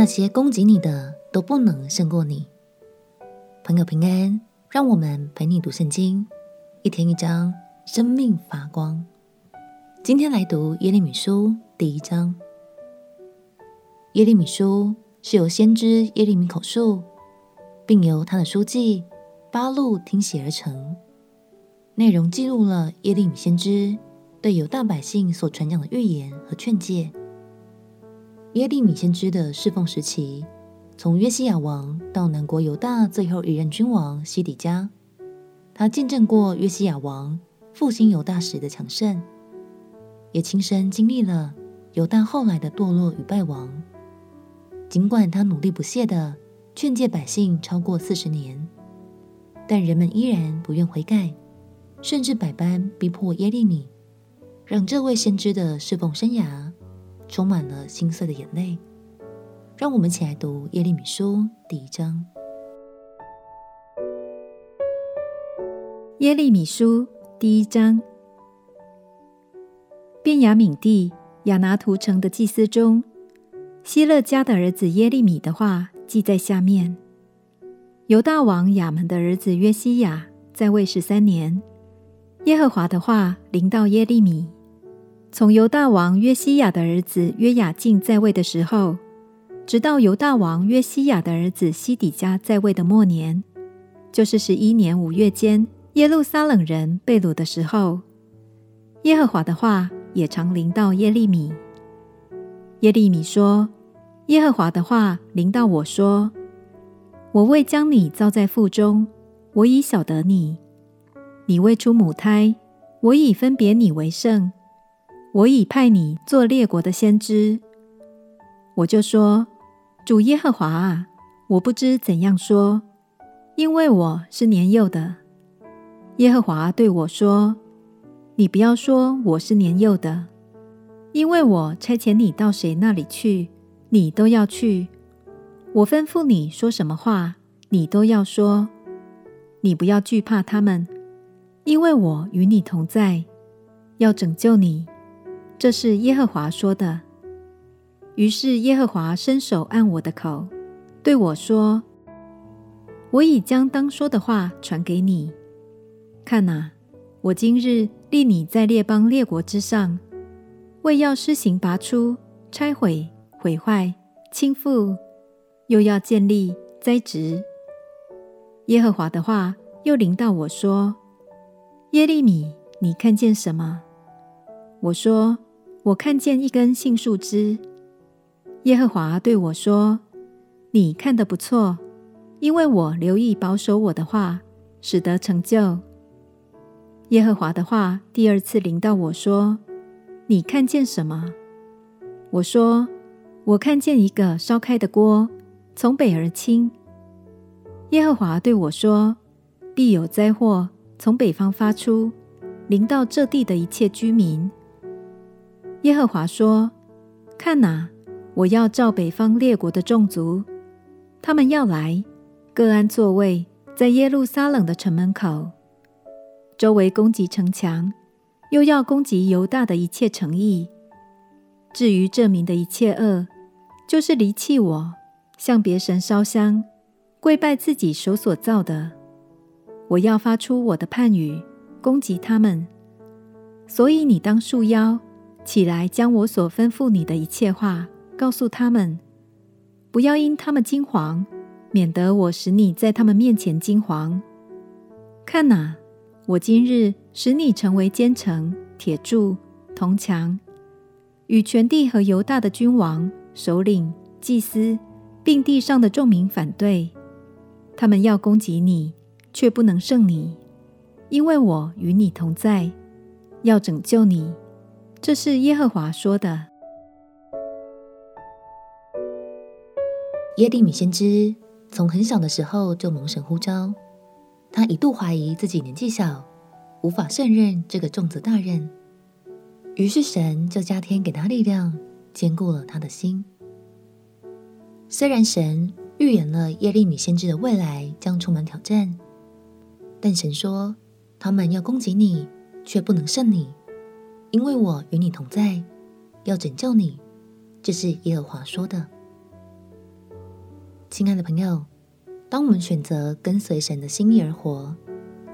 那些攻击你的都不能胜过你。朋友平安，让我们陪你读圣经，一天一章，生命发光。今天来读耶利米书第一章。耶利米书是由先知耶利米口述，并由他的书记巴路听写而成。内容记录了耶利米先知对犹大百姓所传讲的预言和劝诫。耶利米先知的侍奉时期，从约西亚王到南国犹大最后一任君王西底家，他见证过约西亚王复兴犹大时的强盛，也亲身经历了犹大后来的堕落与败亡。尽管他努力不懈地劝诫百姓超过四十年，但人们依然不愿悔改，甚至百般逼迫耶利米，让这位先知的侍奉生涯。充满了心碎的眼泪，让我们一起来读耶利米书第一章。耶利米书第一章，便雅悯地亚拿突城的祭司中，希勒家的儿子耶利米的话记在下面：犹大王亚门的儿子约西亚在位十三年，耶和华的话临到耶利米。从犹大王约西亚的儿子约雅敬在位的时候，直到犹大王约西亚的儿子西底家在位的末年，就是十一年五月间，耶路撒冷人被掳的时候，耶和华的话也常临到耶利米。耶利米说：“耶和华的话临到我说，我未将你造在腹中，我已晓得你；你未出母胎，我已分别你为圣。”我已派你做列国的先知，我就说：主耶和华啊，我不知怎样说，因为我是年幼的。耶和华对我说：你不要说我是年幼的，因为我差遣你到谁那里去，你都要去；我吩咐你说什么话，你都要说。你不要惧怕他们，因为我与你同在，要拯救你。这是耶和华说的。于是耶和华伸手按我的口，对我说：“我已将当说的话传给你。看哪，我今日立你在列邦列国之上，为要施行拔出、拆毁、毁坏、倾覆，又要建立、栽植。”耶和华的话又临到我说：“耶利米，你看见什么？”我说。我看见一根杏树枝。耶和华对我说：“你看得不错，因为我留意保守我的话，使得成就。”耶和华的话第二次临到我说：“你看见什么？”我说：“我看见一个烧开的锅，从北而倾。”耶和华对我说：“必有灾祸从北方发出，临到这地的一切居民。”耶和华说：“看哪，我要召北方列国的众族，他们要来，各安座位，在耶路撒冷的城门口，周围攻击城墙，又要攻击犹大的一切城邑。至于这民的一切恶，就是离弃我，向别神烧香，跪拜自己手所造的。我要发出我的判语，攻击他们。所以你当束腰。”起来，将我所吩咐你的一切话告诉他们，不要因他们惊惶，免得我使你在他们面前惊惶。看哪，我今日使你成为坚城、铁柱、铜墙，与全地和犹大的君王、首领、祭司，并地上的众民反对。他们要攻击你，却不能胜你，因为我与你同在，要拯救你。这是耶和华说的。耶利米先知从很小的时候就蒙神呼召，他一度怀疑自己年纪小，无法胜任这个重责大任。于是神就加添给他力量，坚固了他的心。虽然神预言了耶利米先知的未来将充满挑战，但神说他们要攻击你，却不能胜你。因为我与你同在，要拯救你，这是耶和华说的。亲爱的朋友，当我们选择跟随神的心意而活，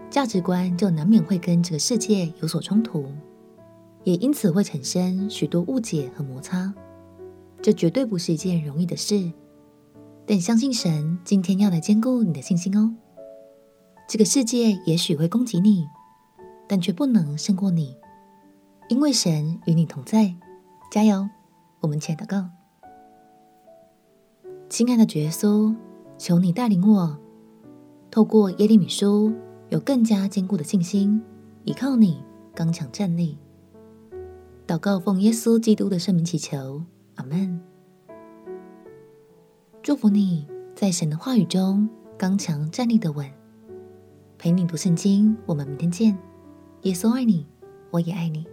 价值观就难免会跟这个世界有所冲突，也因此会产生许多误解和摩擦。这绝对不是一件容易的事，但相信神今天要来坚固你的信心哦。这个世界也许会攻击你，但却不能胜过你，因为神与你同在。加油！我们一起来祷告。亲爱的主耶稣，求你带领我，透过耶利米书，有更加坚固的信心，依靠你，刚强站立。祷告奉耶稣基督的圣名祈求，阿门。祝福你在神的话语中刚强站立的稳。陪你读圣经，我们明天见。耶稣爱你，我也爱你。